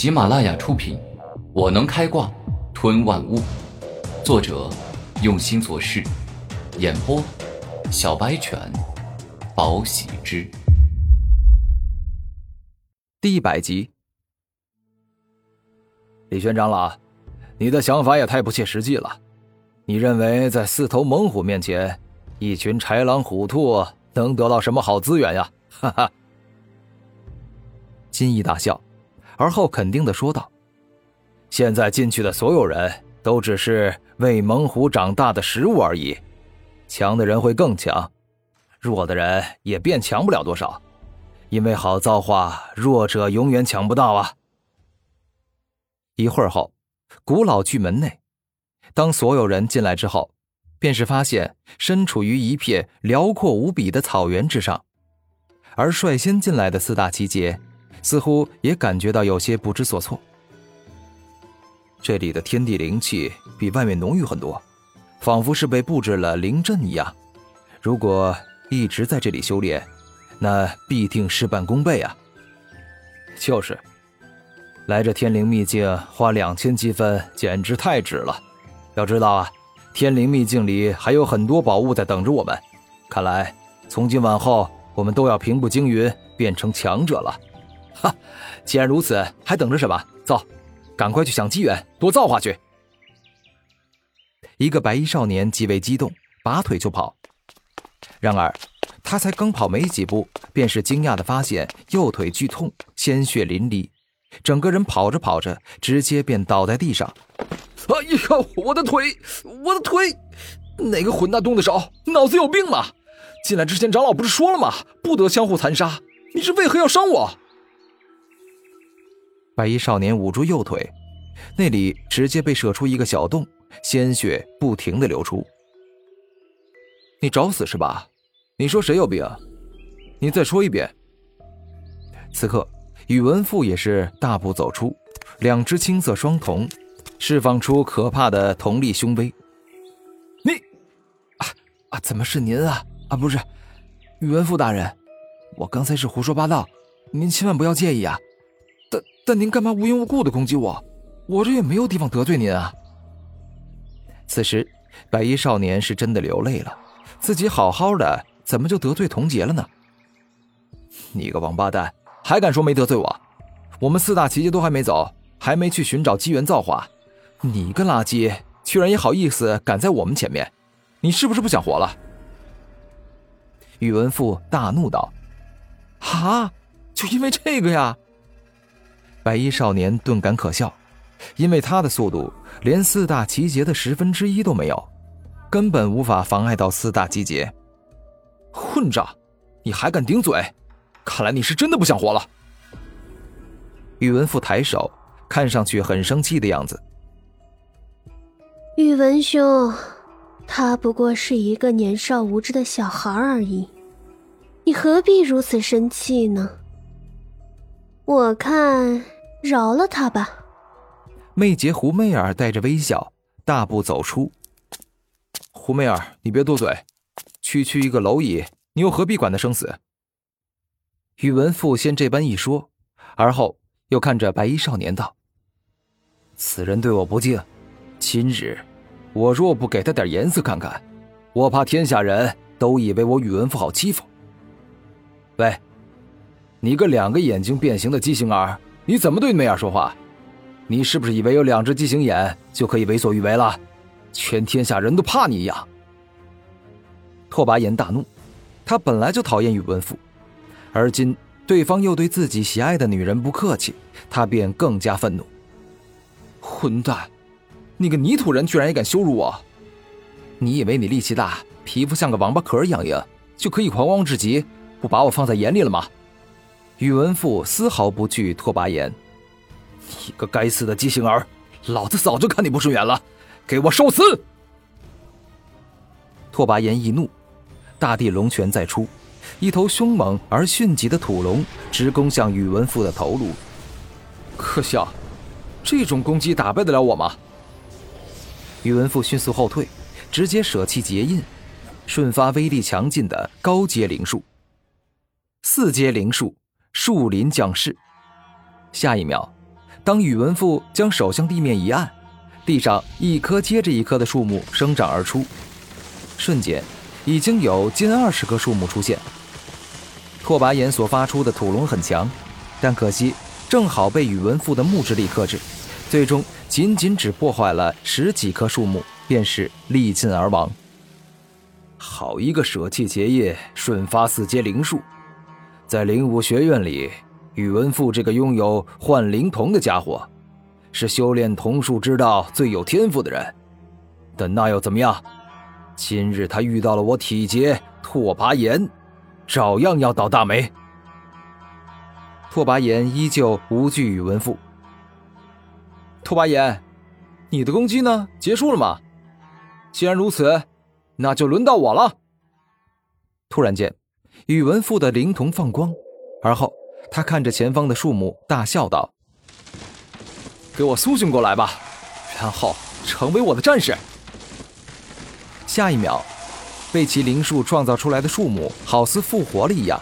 喜马拉雅出品，《我能开挂吞万物》，作者用心做事，演播小白犬，宝喜之，第一百集。李轩长老，你的想法也太不切实际了。你认为在四头猛虎面前，一群豺狼虎兔能得到什么好资源呀？哈哈。金毅大笑。而后肯定的说道：“现在进去的所有人都只是喂猛虎长大的食物而已，强的人会更强，弱的人也变强不了多少，因为好造化，弱者永远抢不到啊。”一会儿后，古老巨门内，当所有人进来之后，便是发现身处于一片辽阔无比的草原之上，而率先进来的四大奇杰。似乎也感觉到有些不知所措。这里的天地灵气比外面浓郁很多，仿佛是被布置了灵阵一样。如果一直在这里修炼，那必定事半功倍啊！就是，来这天灵秘境花两千积分，简直太值了。要知道啊，天灵秘境里还有很多宝物在等着我们。看来，从今往后，我们都要平步青云，变成强者了。哈，既然如此，还等着什么？走，赶快去想机缘，多造化去！一个白衣少年极为激动，拔腿就跑。然而，他才刚跑没几步，便是惊讶的发现右腿剧痛，鲜血淋漓，整个人跑着跑着，直接便倒在地上。哎呀，我的腿，我的腿！哪个混蛋动的手？脑子有病吗？进来之前，长老不是说了吗？不得相互残杀。你是为何要伤我？白衣少年捂住右腿，那里直接被射出一个小洞，鲜血不停的流出。你找死是吧？你说谁有病？你再说一遍。此刻，宇文富也是大步走出，两只青色双瞳释放出可怕的瞳力凶威。你，啊啊！怎么是您啊？啊，不是，宇文富大人，我刚才是胡说八道，您千万不要介意啊。但但您干嘛无缘无故的攻击我？我这也没有地方得罪您啊。此时，白衣少年是真的流泪了，自己好好的，怎么就得罪童杰了呢？你个王八蛋，还敢说没得罪我？我们四大奇迹都还没走，还没去寻找机缘造化，你个垃圾，居然也好意思赶在我们前面？你是不是不想活了？宇文富大怒道：“啊，就因为这个呀？”白衣少年顿感可笑，因为他的速度连四大奇杰的十分之一都没有，根本无法妨碍到四大奇杰。混账！你还敢顶嘴？看来你是真的不想活了。宇文富抬手，看上去很生气的样子。宇文兄，他不过是一个年少无知的小孩而已，你何必如此生气呢？我看饶了他吧。媚姐胡媚儿带着微笑大步走出。胡媚儿，你别多嘴，区区一个蝼蚁，你又何必管他生死？宇文富先这般一说，而后又看着白衣少年道：“此人对我不敬，今日我若不给他点颜色看看，我怕天下人都以为我宇文富好欺负。”喂。你个两个眼睛变形的畸形儿，你怎么对梅儿说话？你是不是以为有两只畸形眼就可以为所欲为了？全天下人都怕你一样？拓跋炎大怒，他本来就讨厌宇文富，而今对方又对自己喜爱的女人不客气，他便更加愤怒。混蛋！你个泥土人居然也敢羞辱我！你以为你力气大，皮肤像个王八壳一样硬，就可以狂妄至极，不把我放在眼里了吗？宇文富丝毫不惧拓跋炎，你个该死的畸形儿，老子早就看你不顺眼了，给我受死！拓跋炎一怒，大地龙拳再出，一头凶猛而迅疾的土龙直攻向宇文富的头颅。可笑，这种攻击打败得了我吗？宇文富迅速后退，直接舍弃结印，瞬发威力强劲的高阶灵术，四阶灵术。树林降世，下一秒，当宇文富将手向地面一按，地上一棵接着一棵的树木生长而出，瞬间，已经有近二十棵树木出现。拓跋炎所发出的土龙很强，但可惜正好被宇文富的木之力克制，最终仅仅只破坏了十几棵树木，便是力尽而亡。好一个舍弃结业，瞬发四阶灵术，在灵武学院里。宇文富这个拥有幻灵瞳的家伙，是修炼瞳术之道最有天赋的人，但那又怎么样？今日他遇到了我体劫拓跋炎，照样要倒大霉。拓跋炎依旧无惧宇文富。拓跋炎，你的攻击呢？结束了吗？既然如此，那就轮到我了。突然间，宇文富的灵瞳放光，而后。他看着前方的树木，大笑道：“给我苏醒过来吧，然后成为我的战士。”下一秒，被其灵树创造出来的树木好似复活了一样，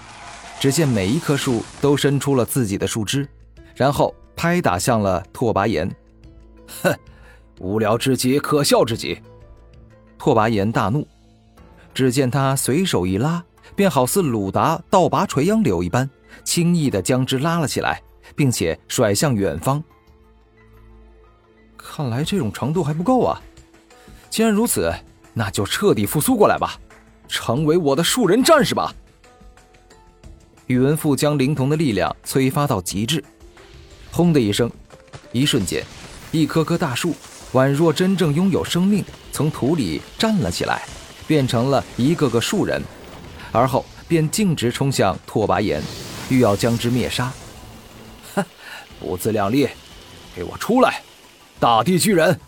只见每一棵树都伸出了自己的树枝，然后拍打向了拓跋炎。哼，无聊之极，可笑之极！拓跋炎大怒，只见他随手一拉，便好似鲁达倒拔垂杨柳一般。轻易的将之拉了起来，并且甩向远方。看来这种程度还不够啊！既然如此，那就彻底复苏过来吧，成为我的树人战士吧！宇文富将灵童的力量催发到极致，轰的一声，一瞬间，一棵棵大树宛若真正拥有生命，从土里站了起来，变成了一个个树人，而后便径直冲向拓跋炎。欲要将之灭杀，哼！不自量力，给我出来！大地巨人！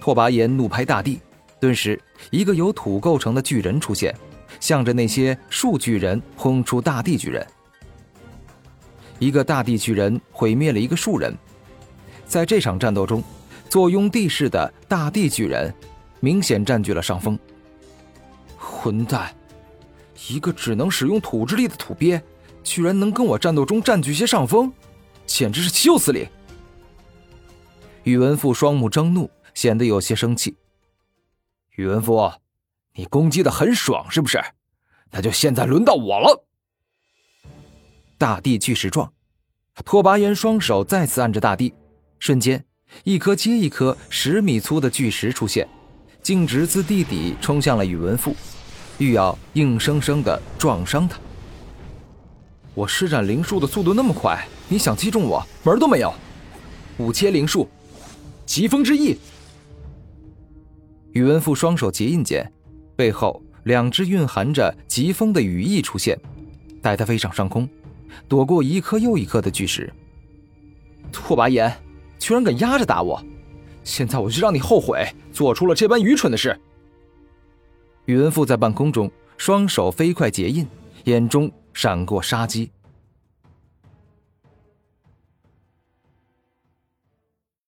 拓跋炎怒拍大地，顿时一个由土构成的巨人出现，向着那些树巨人轰出大地巨人。一个大地巨人毁灭了一个树人，在这场战斗中，坐拥地势的大地巨人明显占据了上风。混蛋！一个只能使用土之力的土鳖，居然能跟我战斗中占据些上风，简直是岂有此理！宇文富双目睁怒，显得有些生气。宇文富，你攻击的很爽是不是？那就现在轮到我了。大地巨石状，拓跋炎双手再次按着大地，瞬间，一颗接一颗十米粗的巨石出现，径直自地底冲向了宇文富。欲要硬生生的撞伤他，我施展灵术的速度那么快，你想击中我门都没有。五阶灵术，疾风之翼。宇文富双手结印间，背后两只蕴含着疾风的羽翼出现，带他飞上上空，躲过一颗又一颗的巨石。拓跋炎，居然敢压着打我，现在我就让你后悔做出了这般愚蠢的事。宇文富在半空中，双手飞快结印，眼中闪过杀机。